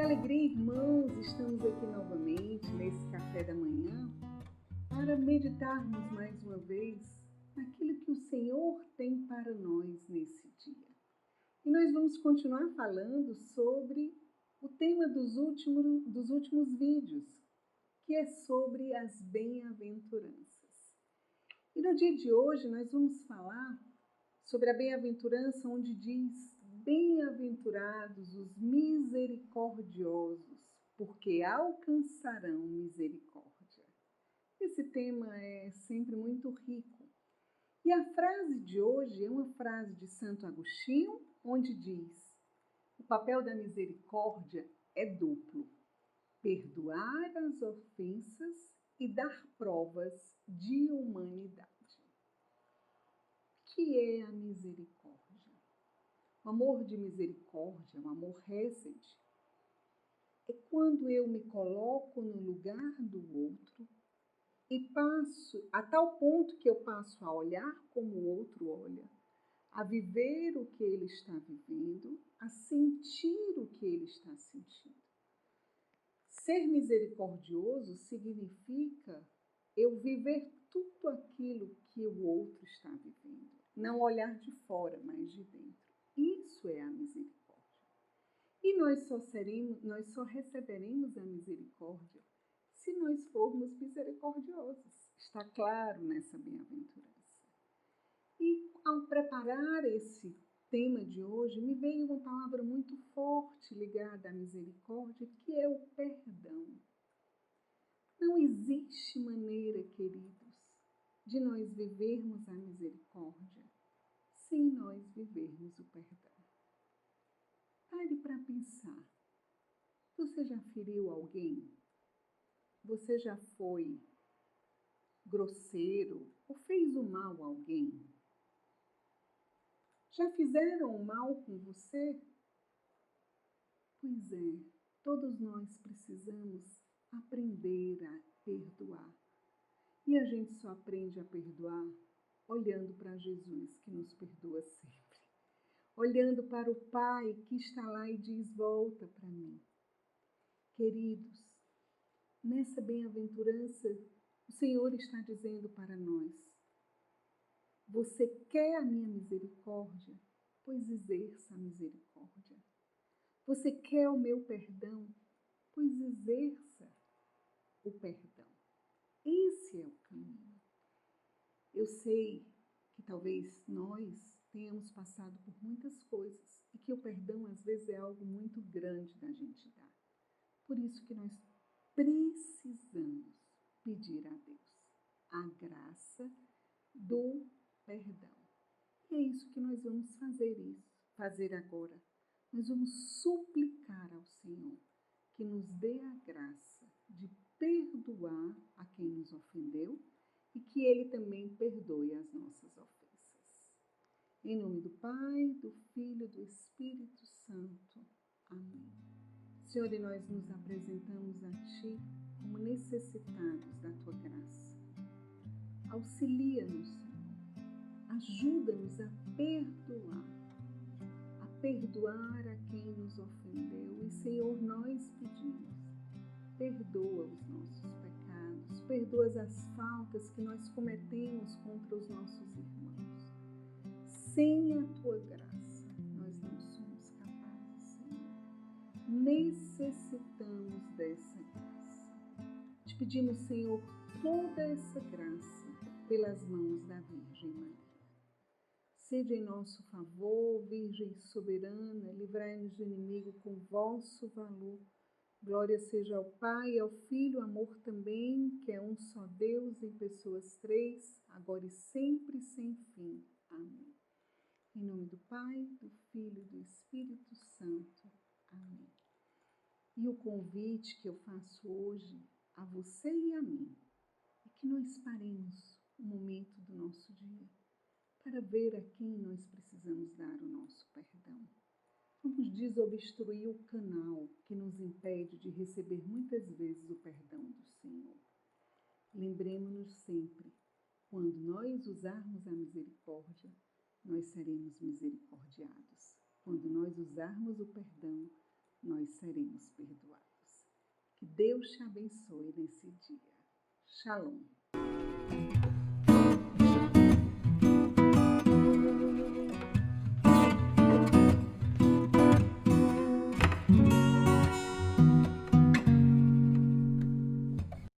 alegria, irmãos, estamos aqui novamente nesse café da manhã para meditarmos mais uma vez naquilo que o Senhor tem para nós nesse dia. E nós vamos continuar falando sobre o tema dos últimos, dos últimos vídeos, que é sobre as bem-aventuranças. E no dia de hoje nós vamos falar sobre a bem-aventurança onde diz Bem-aventurados os misericordiosos, porque alcançarão misericórdia. Esse tema é sempre muito rico. E a frase de hoje é uma frase de Santo Agostinho, onde diz: O papel da misericórdia é duplo: perdoar as ofensas e dar provas de humanidade. O que é a misericórdia? O amor de misericórdia, o amor recente, é quando eu me coloco no lugar do outro e passo a tal ponto que eu passo a olhar como o outro olha, a viver o que ele está vivendo, a sentir o que ele está sentindo. Ser misericordioso significa eu viver tudo aquilo que o outro está vivendo, não olhar de fora, mas de dentro. Isso é a misericórdia. E nós só seremos, nós só receberemos a misericórdia se nós formos misericordiosos. Está claro nessa bem-aventurança. E ao preparar esse tema de hoje, me veio uma palavra muito forte ligada à misericórdia, que é o perdão. Não existe maneira, queridos, de nós vivermos a misericórdia sem nós vivermos o perdão. Pare para pensar. Você já feriu alguém? Você já foi grosseiro ou fez o mal a alguém? Já fizeram o mal com você? Pois é, todos nós precisamos aprender a perdoar. E a gente só aprende a perdoar olhando para Jesus que nos perdoa sempre, olhando para o Pai que está lá e diz: Volta para mim. Queridos, nessa bem-aventurança, o Senhor está dizendo para nós: Você quer a minha misericórdia? Pois exerça a misericórdia. Você quer o meu perdão? Pois exerça o perdão. Esse é o caminho. Eu sei que talvez nós tenhamos passado por muitas coisas e que o perdão às vezes é algo muito grande da gente dar. Por isso que nós precisamos pedir a Deus a graça do perdão. E é isso que nós vamos fazer isso, fazer agora. Nós vamos suplicar ao Senhor que nos dê a graça de perdoar a quem nos ofendeu e que Ele também perdoe as nossas ofensas. Em nome do Pai, do Filho e do Espírito Santo. Amém. Senhor, e nós nos apresentamos a Ti como necessitados da Tua graça. Auxilia-nos, Senhor. Ajuda-nos a perdoar, a perdoar a quem nos ofendeu. E, Senhor, nós pedimos, perdoa os nossos pecados perdoa as faltas que nós cometemos contra os nossos irmãos. Sem a tua graça, nós não somos capazes, Senhor. Necessitamos dessa graça. Te pedimos, Senhor, toda essa graça pelas mãos da Virgem Maria. Sede em nosso favor, Virgem soberana, livrai-nos do inimigo com vosso valor Glória seja ao Pai, ao Filho, amor também, que é um só Deus em pessoas três, agora e sempre, sem fim. Amém. Em nome do Pai, do Filho e do Espírito Santo. Amém. E o convite que eu faço hoje a você e a mim é que nós paremos o momento do nosso dia para ver a quem nós precisamos dar o nosso perdão. Vamos desobstruir o canal que nos impede de receber muitas vezes o perdão do Senhor. Lembremos-nos sempre, quando nós usarmos a misericórdia, nós seremos misericordiados. Quando nós usarmos o perdão, nós seremos perdoados. Que Deus te abençoe nesse dia. Shalom.